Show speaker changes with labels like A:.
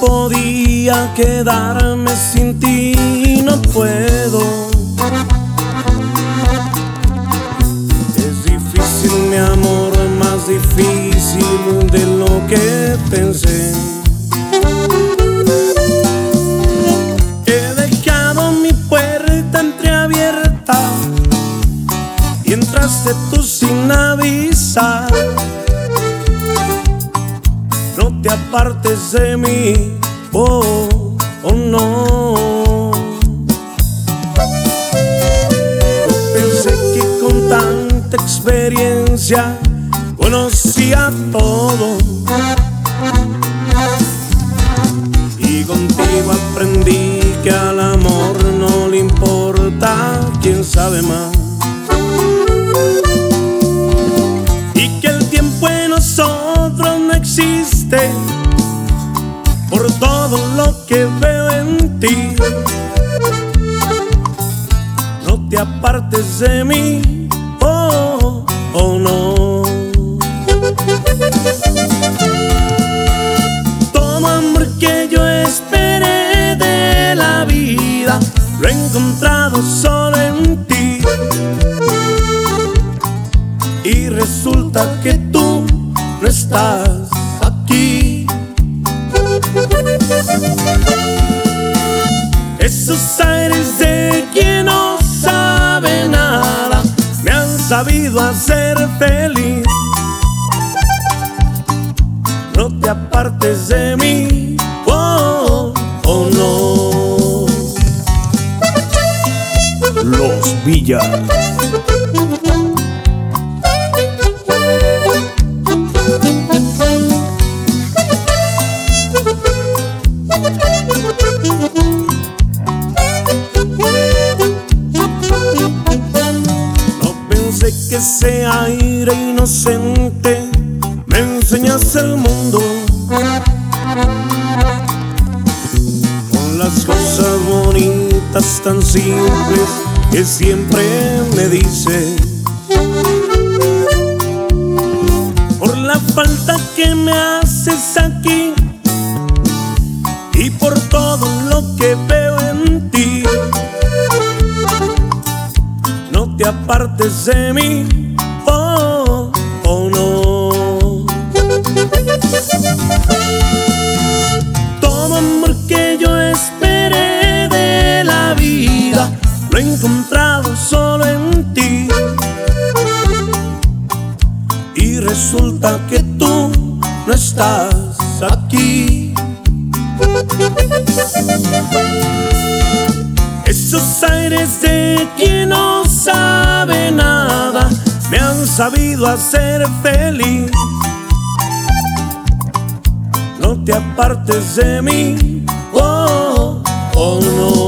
A: podría quedarme sin ti, no puedo. Es difícil mi amor, más difícil de lo que pensé. Te apartes de mí, oh, oh no. Pensé que con tanta experiencia conocía todo. Y contigo aprendí que al amor no le importa quién sabe más. Que veo en ti. No te apartes de mí, oh, oh no. Todo amor que yo esperé de la vida lo he encontrado solo en ti. Y resulta que tú no estás. Esos aires de quien no sabe nada me han sabido hacer feliz. No te apartes de mí, oh, oh no.
B: Los Villas.
A: Que ese aire inocente me enseñase el mundo. Con las cosas bonitas tan simples que siempre me dice. Por la falta que me apartes de mí, oh, oh no. Todo amor que yo esperé de la vida lo he encontrado solo en ti. Y resulta que tú no estás aquí. Esos aires de quien sabido hacer feliz. No te apartes de mí, oh, oh no.